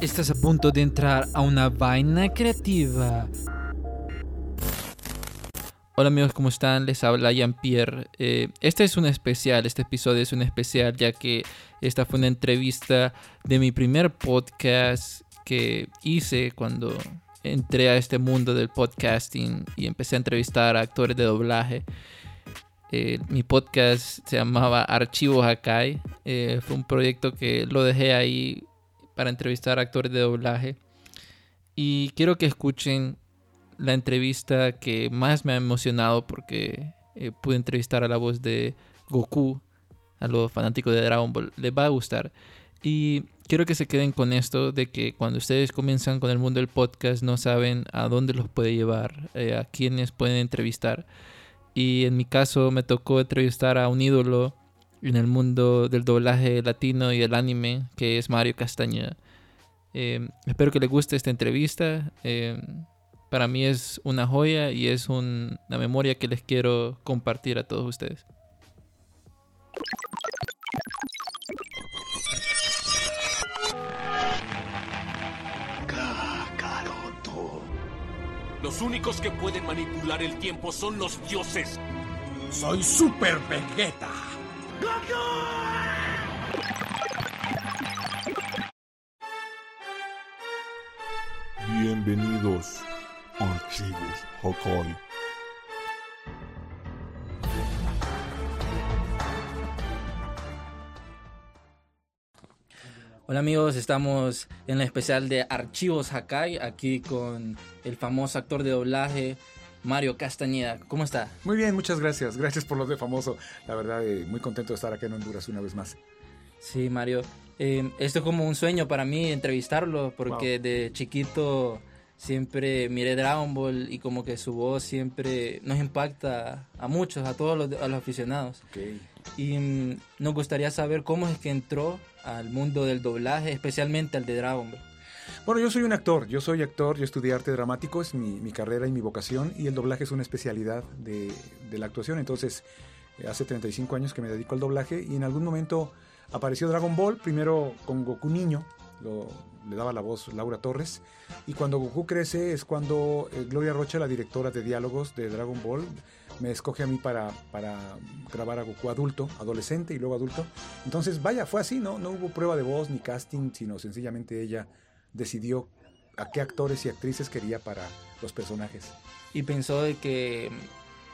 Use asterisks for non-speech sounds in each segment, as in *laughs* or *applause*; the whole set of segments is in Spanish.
Estás a punto de entrar a una vaina creativa. Hola amigos, ¿cómo están? Les habla Jean-Pierre. Eh, este es un especial, este episodio es un especial ya que esta fue una entrevista de mi primer podcast que hice cuando entré a este mundo del podcasting y empecé a entrevistar a actores de doblaje. Eh, mi podcast se llamaba Archivos Hakai. Eh, fue un proyecto que lo dejé ahí para entrevistar a actores de doblaje. Y quiero que escuchen la entrevista que más me ha emocionado porque eh, pude entrevistar a la voz de Goku, a los fanáticos de Dragon Ball. Les va a gustar. Y quiero que se queden con esto de que cuando ustedes comienzan con el mundo del podcast no saben a dónde los puede llevar, eh, a quiénes pueden entrevistar. Y en mi caso me tocó entrevistar a un ídolo en el mundo del doblaje latino y el anime, que es Mario Castañeda. Eh, espero que les guste esta entrevista. Eh, para mí es una joya y es una memoria que les quiero compartir a todos ustedes. Los únicos que pueden manipular el tiempo son los dioses. Soy Super Vegeta. Hola amigos, estamos en la especial de Archivos Hakai, aquí con el famoso actor de doblaje Mario Castañeda. ¿Cómo está? Muy bien, muchas gracias. Gracias por lo de famoso. La verdad, eh, muy contento de estar aquí en Honduras una vez más. Sí, Mario. Eh, esto es como un sueño para mí entrevistarlo, porque de chiquito siempre miré Dragon Ball y como que su voz siempre nos impacta a muchos, a todos los, a los aficionados. Okay. Y mm, nos gustaría saber cómo es que entró al mundo del doblaje, especialmente al de Dragon Ball. Bueno, yo soy un actor, yo soy actor, yo estudié arte dramático, es mi, mi carrera y mi vocación, y el doblaje es una especialidad de, de la actuación. Entonces, eh, hace 35 años que me dedico al doblaje y en algún momento apareció Dragon Ball, primero con Goku Niño, lo, le daba la voz Laura Torres, y cuando Goku crece es cuando eh, Gloria Rocha, la directora de diálogos de Dragon Ball, me escoge a mí para, para grabar a Goku adulto, adolescente y luego adulto. Entonces, vaya, fue así, ¿no? No hubo prueba de voz ni casting, sino sencillamente ella decidió a qué actores y actrices quería para los personajes. Y pensó de que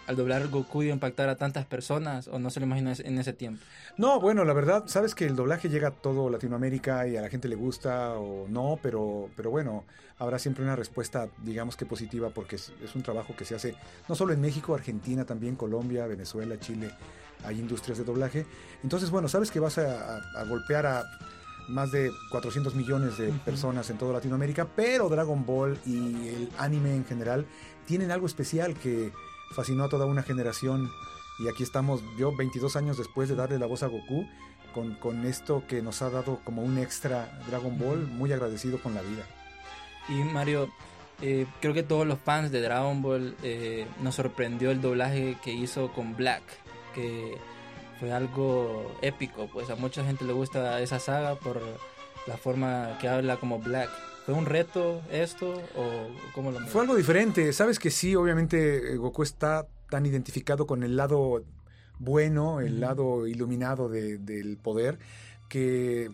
al doblar Goku a impactar a tantas personas o no se lo imaginó en ese tiempo. No, bueno, la verdad, sabes que el doblaje llega a todo Latinoamérica y a la gente le gusta o no, pero, pero bueno, habrá siempre una respuesta, digamos que positiva, porque es, es un trabajo que se hace no solo en México, Argentina, también Colombia, Venezuela, Chile, hay industrias de doblaje. Entonces, bueno, sabes que vas a, a, a golpear a más de 400 millones de personas en toda Latinoamérica, pero Dragon Ball y el anime en general tienen algo especial que fascinó a toda una generación y aquí estamos yo 22 años después de darle la voz a Goku con, con esto que nos ha dado como un extra Dragon Ball, muy agradecido con la vida. Y Mario, eh, creo que todos los fans de Dragon Ball eh, nos sorprendió el doblaje que hizo con Black, que fue algo épico, pues a mucha gente le gusta esa saga por la forma que habla como Black. ¿Fue un reto esto o cómo lo Fue algo diferente, sabes que sí, obviamente Goku está tan identificado con el lado bueno, el mm. lado iluminado de, del poder, que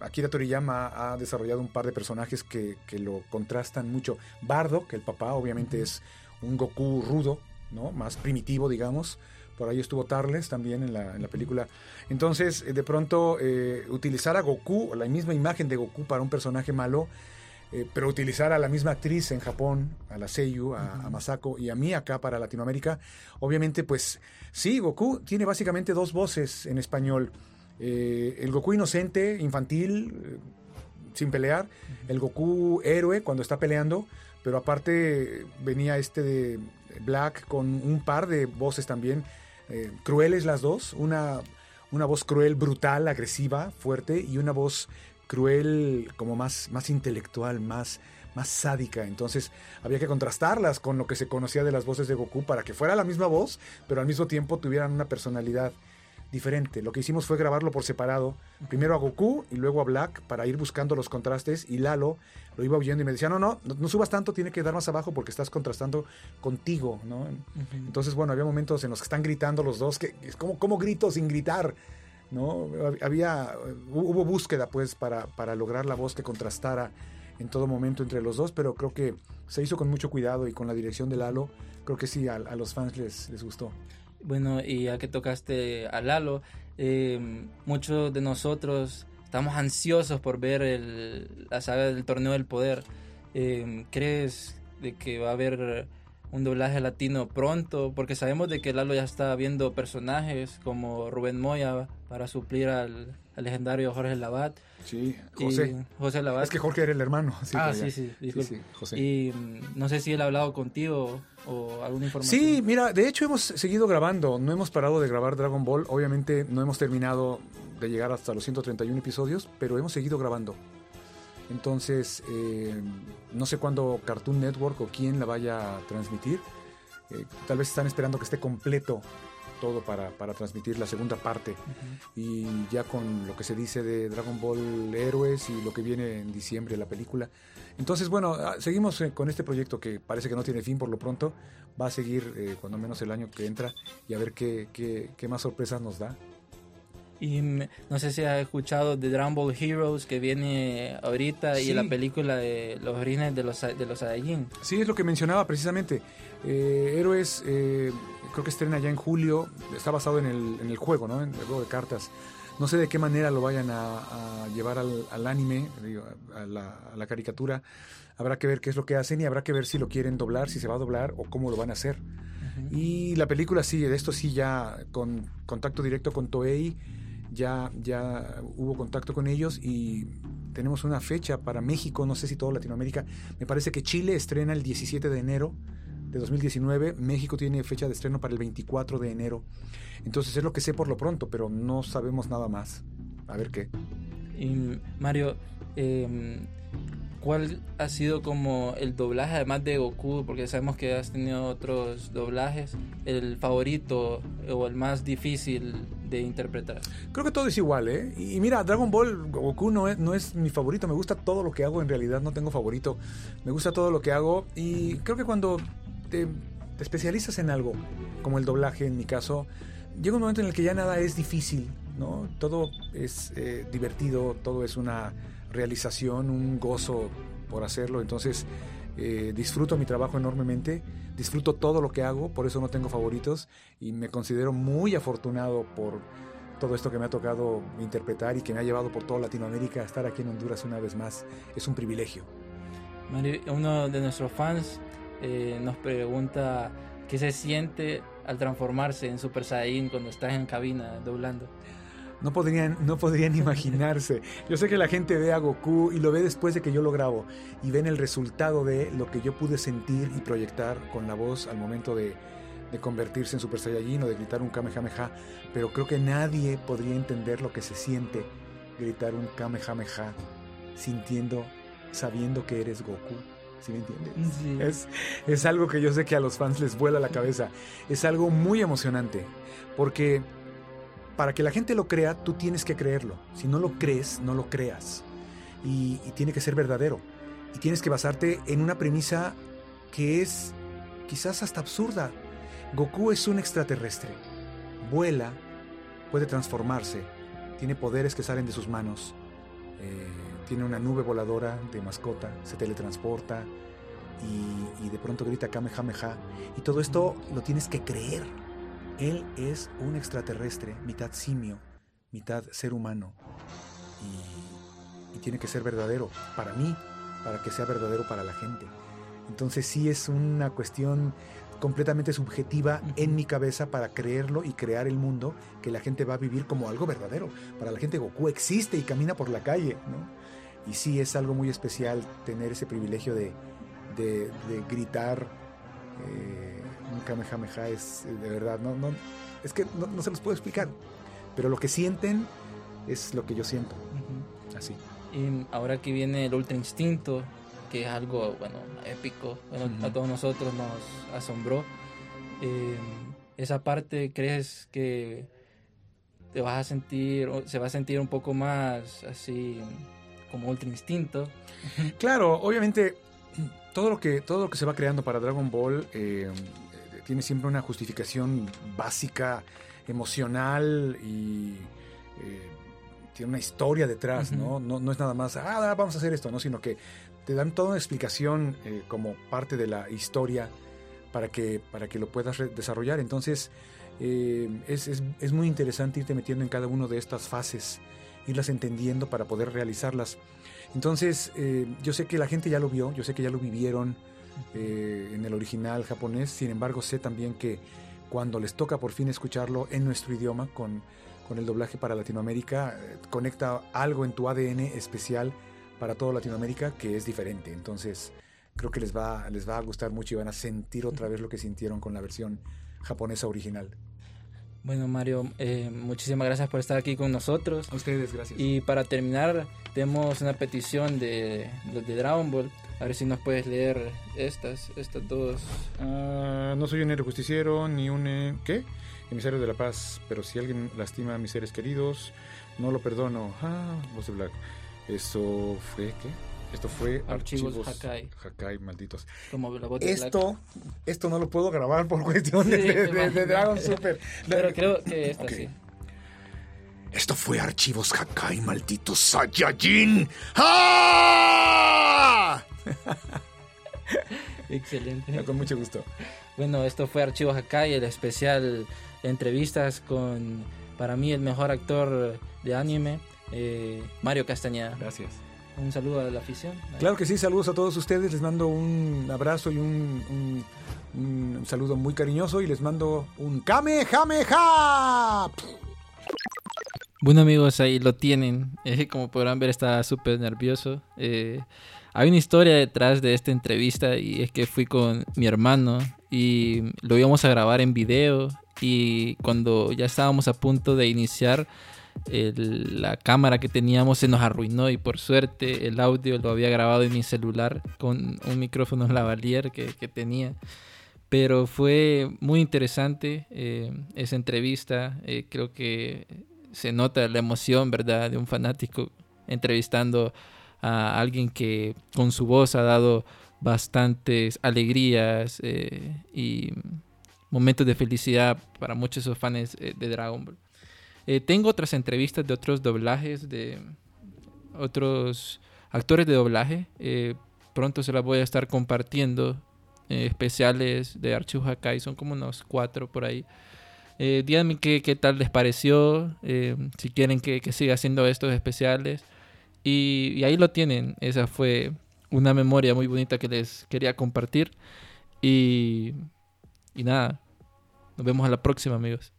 Akira Toriyama ha desarrollado un par de personajes que, que lo contrastan mucho. Bardo, que el papá obviamente mm. es un Goku rudo, ¿no? Más primitivo, digamos por ahí estuvo Tarles también en la, en la película. Entonces, de pronto, eh, utilizar a Goku, la misma imagen de Goku para un personaje malo, eh, pero utilizar a la misma actriz en Japón, a la Seiyu, a, a, Masako y a mí acá para Latinoamérica, obviamente, pues sí, Goku tiene básicamente dos voces en español. Eh, el Goku inocente, infantil, sin pelear, el Goku héroe cuando está peleando, pero aparte venía este de Black con un par de voces también eh, crueles las dos, una, una voz cruel, brutal, agresiva, fuerte, y una voz cruel como más, más intelectual, más, más sádica. Entonces había que contrastarlas con lo que se conocía de las voces de Goku para que fuera la misma voz, pero al mismo tiempo tuvieran una personalidad diferente. Lo que hicimos fue grabarlo por separado. Primero a Goku y luego a Black para ir buscando los contrastes. Y Lalo lo iba oyendo y me decía, no, no, no, no subas tanto, tiene que dar más abajo porque estás contrastando contigo, ¿no? Entonces, bueno, había momentos en los que están gritando los dos, que es como, ¿cómo grito sin gritar? ¿No? Había, hubo búsqueda pues para, para lograr la voz que contrastara en todo momento entre los dos, pero creo que se hizo con mucho cuidado y con la dirección de Lalo, creo que sí, a, a los fans les, les gustó. Bueno, y ya que tocaste a Lalo, eh, muchos de nosotros estamos ansiosos por ver el, la saga del Torneo del Poder. Eh, ¿Crees de que va a haber un doblaje latino pronto? Porque sabemos de que Lalo ya está viendo personajes como Rubén Moya para suplir al, al legendario Jorge Labat. Sí, José. José Labat. Es que Jorge era el hermano. Sí, ah, sí, sí, Sí, disculpe. sí, José. Y mm, no sé si él ha hablado contigo o alguna información. Sí, mira, de hecho hemos seguido grabando, no hemos parado de grabar Dragon Ball, obviamente no hemos terminado de llegar hasta los 131 episodios, pero hemos seguido grabando. Entonces, eh, no sé cuándo Cartoon Network o quién la vaya a transmitir. Eh, tal vez están esperando que esté completo todo para, para transmitir la segunda parte. Y ya con lo que se dice de Dragon Ball Héroes y lo que viene en diciembre, la película. Entonces, bueno, ah, seguimos eh, con este proyecto que parece que no tiene fin por lo pronto. Va a seguir eh, cuando menos el año que entra y a ver qué, qué, qué más sorpresas nos da. Y mm, no sé si has escuchado de Dragon Ball Heroes que viene ahorita y Sí. la película de los orígenes de los, de los Saiyajin. Sí, es lo que mencionaba precisamente. Eh, Héroes, eh, creo que estrena ya en julio. Está basado en el, en el juego, ¿no? En el juego de cartas. No sé de qué manera lo vayan a, a llevar al, al anime, digo, a la, a la caricatura. Habrá que ver qué es lo que hacen y habrá que ver si lo quieren doblar, si se va a doblar o cómo lo van a hacer. Y la película sí, de esto sí ya con contacto directo con Toei, ya, ya hubo contacto con ellos y tenemos una fecha para México, no sé si todo Latinoamérica. Me parece que Chile estrena el 17 de enero de 2019, México tiene fecha de estreno para el 24 de enero. Entonces es lo que sé por lo pronto, pero no sabemos nada más. A ver qué. Y Mario, eh, ¿cuál ha sido como el doblaje además de Goku? Porque sabemos que has tenido otros doblajes. El favorito o el más difícil de interpretar. Creo que todo es igual, ¿eh? Y mira, Dragon Ball Goku no es, no es mi favorito. Me gusta todo lo que hago. En realidad no tengo favorito. Me gusta todo lo que hago. Y creo que cuando te, te especializas en algo, como el doblaje en mi caso, llega un momento en el que ya nada es difícil, ¿no? Todo es eh, divertido, todo es una realización, un gozo por hacerlo. Entonces eh, disfruto mi trabajo enormemente, disfruto todo lo que hago, por eso no tengo favoritos y me considero muy afortunado por todo esto que me ha tocado interpretar y que me ha llevado por toda Latinoamérica a estar aquí en Honduras una vez más. Es un privilegio. Uno de nuestros fans eh, nos pregunta qué se siente al transformarse en Super Saiyan cuando estás en cabina doblando. No podrían, no podrían *laughs* imaginarse. Yo sé que la gente ve a Goku y lo ve después de que yo lo grabo y ven el resultado de lo que yo pude sentir y proyectar con la voz al momento de, de convertirse en Super Saiyajin o de gritar un Kamehameha. Pero creo que nadie podría entender lo que se siente gritar un Kamehameha sintiendo, sabiendo que eres Goku. ¿Sí me entiendes? Sí. Es, es algo que yo sé que a los fans les vuela la cabeza. Es algo muy emocionante. Porque para que la gente lo crea, tú tienes que creerlo. Si no lo crees, no lo creas. Y, y tiene que ser verdadero. Y tienes que basarte en una premisa que es quizás hasta absurda. Goku es un extraterrestre. Vuela, puede transformarse, tiene poderes que salen de sus manos. eh, tiene una nube voladora de mascota, se teletransporta y, y de pronto grita Kamehameha. Y todo esto lo tienes que creer. Él es un extraterrestre, mitad simio, mitad ser humano. Y, y tiene que ser verdadero para mí, para que sea verdadero para la gente. Entonces sí es una cuestión completamente subjetiva en mi cabeza para creerlo y crear el mundo que la gente va a vivir como algo verdadero. Para la gente Goku existe y camina por la calle, ¿no? Y sí es algo muy especial tener ese privilegio de, de, de gritar eh, un Kamehameha, es eh, de verdad, no, no, es que no, no se los puedo explicar, pero lo que sienten es lo que yo siento, así. Y ahora que viene el Ultra Instinto, que es algo, bueno, épico, bueno, Ujú. a todos nosotros nos asombró. Eh, esa parte, ¿crees que te vas a sentir, se va a sentir un poco más así como Ultra Instinto. Claro, obviamente *clears throat* todo lo que, todo lo que se va creando para Dragon Ball eh, tiene siempre una justificación básica, emocional y eh, tiene una historia detrás, ¿no? ¿no? No es nada más, ah, vamos a hacer esto, ¿no? Sino que te dan toda una explicación eh, como parte de la historia para que, para que lo puedas desarrollar. Entonces, eh, es, es, es, muy interesante irte metiendo en cada una de estas fases, irlas entendiendo para poder realizarlas. Entonces, eh, yo sé que la gente ya lo vio, yo sé que ya lo vivieron eh, en el original japonés, sin embargo sé también que cuando les toca por fin escucharlo en nuestro idioma, con, con el doblaje para Latinoamérica, eh, conecta algo en tu ADN especial para toda Latinoamérica que es diferente. Entonces, creo que les va, les va a gustar mucho y van a sentir otra vez lo que sintieron con la versión japonesa original. Bueno, Mario, eh, muchísimas gracias por estar aquí con nosotros. A ustedes, gracias. Y para terminar, tenemos una petición de, de Dragon Ball. A ver si nos puedes leer estas, estas dos. Uh, no soy un héroe justiciero, ni un... Eh, ¿Qué? Emisario de la paz. Pero si alguien lastima a mis seres queridos, no lo perdono. Ah, voz de Black. Eso fue... ¿Qué? Esto fue Archivos, Archivos Hakai. Hakai, malditos. Como la voz de esto, esto no lo puedo grabar por cuestiones sí, de, de, de, Dragon Super. Pero creo que esta okay. sí. Esto fue Archivos Hakai, malditos Saiyajin. ¡Ah! *laughs* Excelente. Con mucho gusto. Bueno, esto fue Archivos Hakai, el especial entrevistas con, para mí, el mejor actor de anime, eh, Mario Castañeda. Gracias. Un saludo a la afición. Claro que sí, saludos a todos ustedes. Les mando un abrazo y un, un, un saludo muy cariñoso y les mando un Kamehameha. Bueno amigos, ahí lo tienen. *laughs* Eh, como podrán ver está súper nervioso. Eh, hay una historia detrás de esta entrevista y es que fui con mi hermano y lo íbamos a grabar en video y cuando ya estábamos a punto de iniciar el, la cámara que teníamos se nos arruinó y por suerte el audio lo había grabado en mi celular con un micrófono *laughs* lavalier que, que tenía. Pero fue muy interesante eh, esa entrevista. Eh, creo que se nota la emoción, ¿verdad?, de un fanático entrevistando a alguien que con su voz ha dado bastantes alegrías eh, y momentos de felicidad para muchos de esos fans eh, de Dragon Ball. Eh, tengo otras entrevistas de otros doblajes, de otros actores de doblaje. Eh, pronto se las voy a estar compartiendo. Eh, especiales de Archivos Hakai, son como unos cuatro por ahí. Eh, díganme qué, qué, tal les pareció, si quieren que, que, siga haciendo estos especiales. Y, y ahí lo tienen. Esa fue una memoria muy bonita que les quería compartir. Y, y nada, nos vemos a la próxima, amigos.